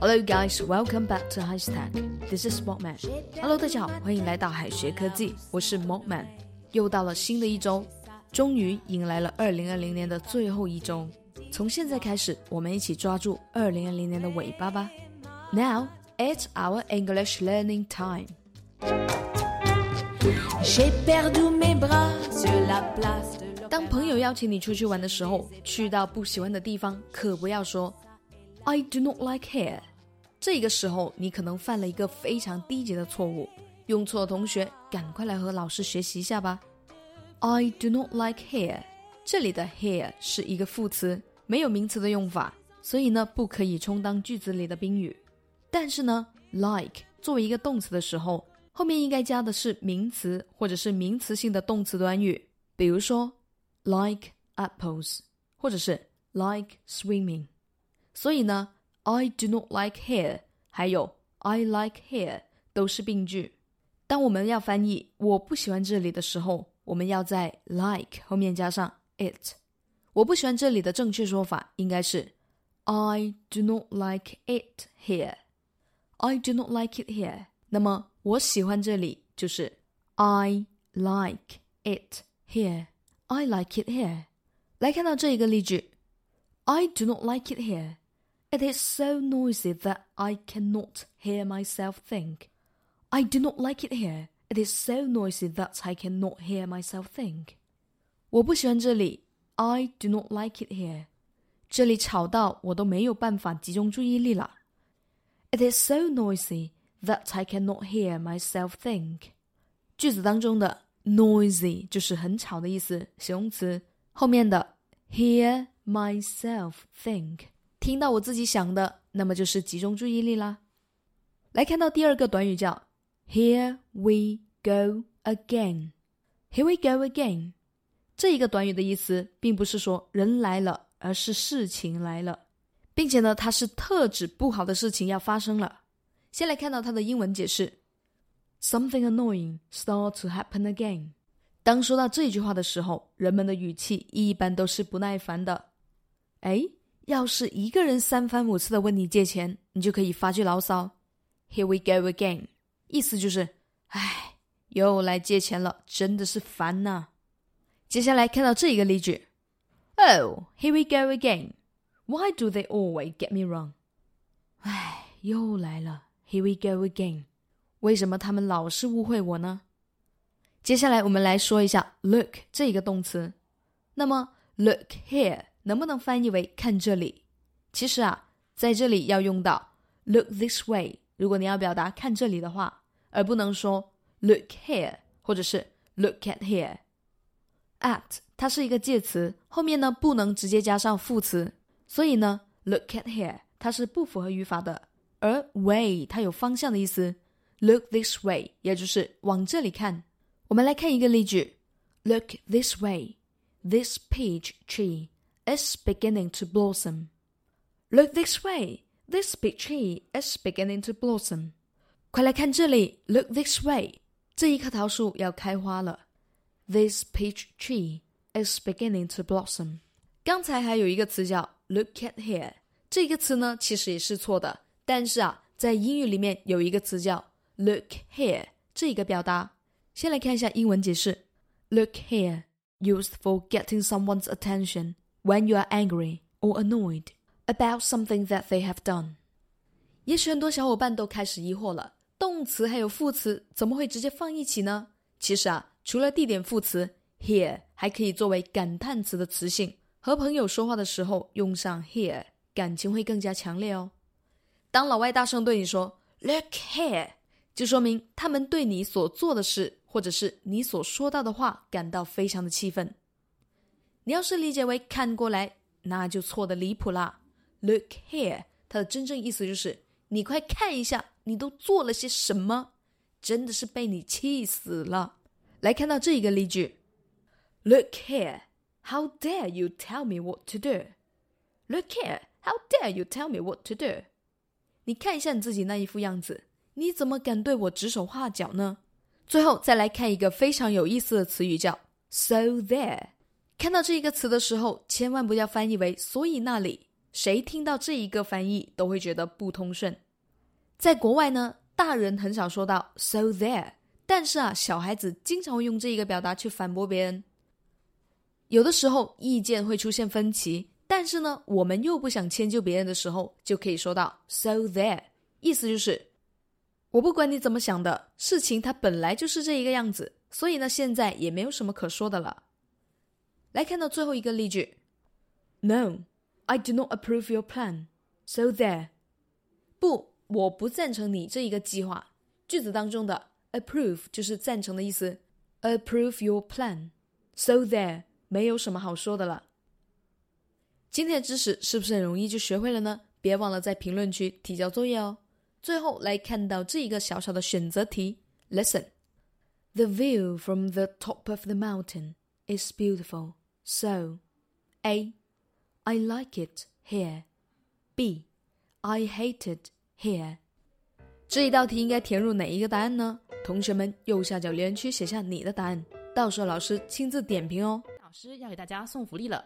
Hello guys, welcome back to High Stack. This is Mockman. Hello，大家好，欢迎来到海学科技，我是 Mockman。又到了新的一周，终于迎来了二零二零年的最后一周。从现在开始，我们一起抓住二零二零年的尾巴吧。Now it's our English learning time. J'ai perdu mes bras sur la place de l'Opéra. 当朋友邀请你出去玩的时候，去到不喜欢的地方，可不要说 "I do not like here"。这个时候，你可能犯了一个非常低级的错误。用错的同学，赶快来和老师学习一下吧。I do not like here。这里的 here 是一个副词，没有名词的用法，所以呢，不可以充当句子里的宾语。但是呢，like 作为一个动词的时候，后面应该加的是名词或者是名词性的动词短语，比如说 like apples，或者是 like swimming。所以呢，I do not like here，还有 I like here 都是病句。当我们要翻译“我不喜欢这里”的时候，我们要在 like 后面加上 it。我不喜欢这里的正确说法应该是 I do not like it here。I do not like it here。那么我喜欢这里就是 I like it here。 I like it here。来看到这一个例句，I do not like it here。It is so noisy that I cannot hear myself think. I do not like it here. It is so noisy that I cannot hear myself think. 我不喜欢这里。I do not like it here. 这里吵到我都没有办法集中注意力了。It is so noisy that I cannot hear myself think. 句子当中的 noisy 就是很吵的意思，形容词。后面的 hear myself think 听到我自己想的，那么就是集中注意力啦。来看到第二个短语叫 Here we go again. Here we go again. 这一个短语的意思并不是说人来了，而是事情来了，并且呢，它是特指不好的事情要发生了。先来看到它的英文解释：Something annoying start to happen again. 当说到这句话的时候，人们的语气一般都是不耐烦的。哎，要是一个人三番五次的问你借钱，你就可以发句牢骚：Here we go again。意思就是，唉，又来借钱了，真的是烦呐。接下来看到这一个例句，Oh, here we go again. Why do they always get me wrong? 唉，又来了，Here we go again. 为什么他们老是误会我呢？接下来我们来说一下 look 这一个动词。那么 look here 能不能翻译为看这里？其实啊，在这里要用到 look this way。如果你要表达看这里的话。而不能说 look here 或者是 look at here。at 它是一个介词，后面呢不能直接加上副词，所以呢 look at here 它是不符合语法的。而 way 它有方向的意思 ，look this way 也就是往这里看。我们来看一个例句：Look this way, this peach tree is beginning to blossom. Look this way, this peach tree is beginning to blossom. 快来看这里，Look this way，这一棵桃树要开花了。This peach tree is beginning to blossom。刚才还有一个词叫 Look at here，这个词呢其实也是错的，但是啊，在英语里面有一个词叫 Look here，这一个表达。先来看一下英文解释：Look here used for getting someone's attention when you are angry or annoyed about something that they have done。也许很多小伙伴都开始疑惑了。动词还有副词怎么会直接放一起呢？其实啊，除了地点副词 here，还可以作为感叹词的词性，和朋友说话的时候用上 here，感情会更加强烈哦。当老外大声对你说 look here，就说明他们对你所做的事或者是你所说到的话感到非常的气愤。你要是理解为看过来，那就错的离谱啦。Look here，它的真正意思就是你快看一下。你都做了些什么？真的是被你气死了！来看到这一个例句：Look here, how dare you tell me what to do? Look here, how dare you tell me what to do? 你看一下你自己那一副样子，你怎么敢对我指手画脚呢？最后再来看一个非常有意思的词语，叫 so there。看到这一个词的时候，千万不要翻译为“所以那里”。谁听到这一个翻译都会觉得不通顺。在国外呢，大人很少说到 “so there”，但是啊，小孩子经常会用这一个表达去反驳别人。有的时候意见会出现分歧，但是呢，我们又不想迁就别人的时候，就可以说到 “so there”，意思就是我不管你怎么想的，事情它本来就是这一个样子，所以呢，现在也没有什么可说的了。来看到最后一个例句：“No, I do not approve your plan. So there。”不，我不赞成你这一个计划。句子当中的 “approve” 就是赞成的意思，“approve your plan.” So there，没有什么好说的了。今天的知识是不是很容易就学会了呢？别忘了在评论区提交作业哦。最后来看到这一个小小的选择题：Listen, the view from the top of the mountain is beautiful. So, A. I like it here. B. I hate it here. 这一道题应该填入哪一个答案呢？同学们右下角留言区写下你的答案，到时候老师亲自点评哦。老师要给大家送福利了，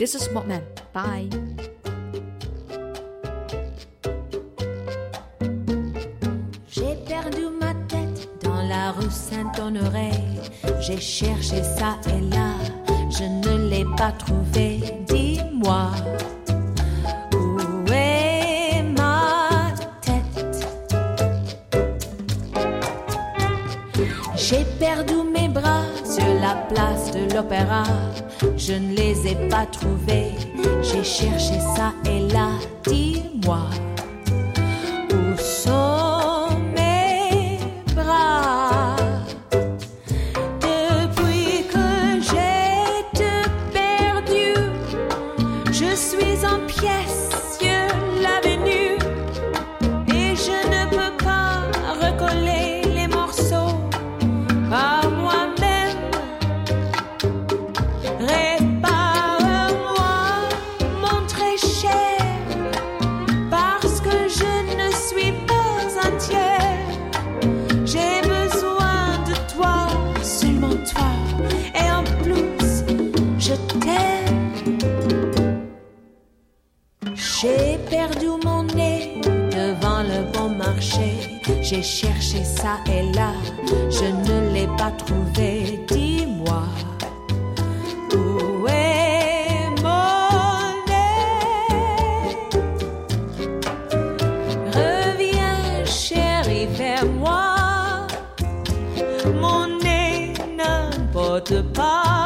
This is Mopman. Bye. J'ai perdu ma tête dans la rue Saint-Honoré. J'ai cherché ça et là, je ne l'ai pas trouvé. Dis-moi, où est ma tête? J'ai perdu mes bras sur la place de l'opéra. Je ne les ai pas trouvés. J'ai cherché ça et là. Dis-moi. J'ai cherché ça et là, je ne l'ai pas trouvé. Dis-moi, où est mon nez Reviens, chérie, vers moi. Mon nez n'importe pas.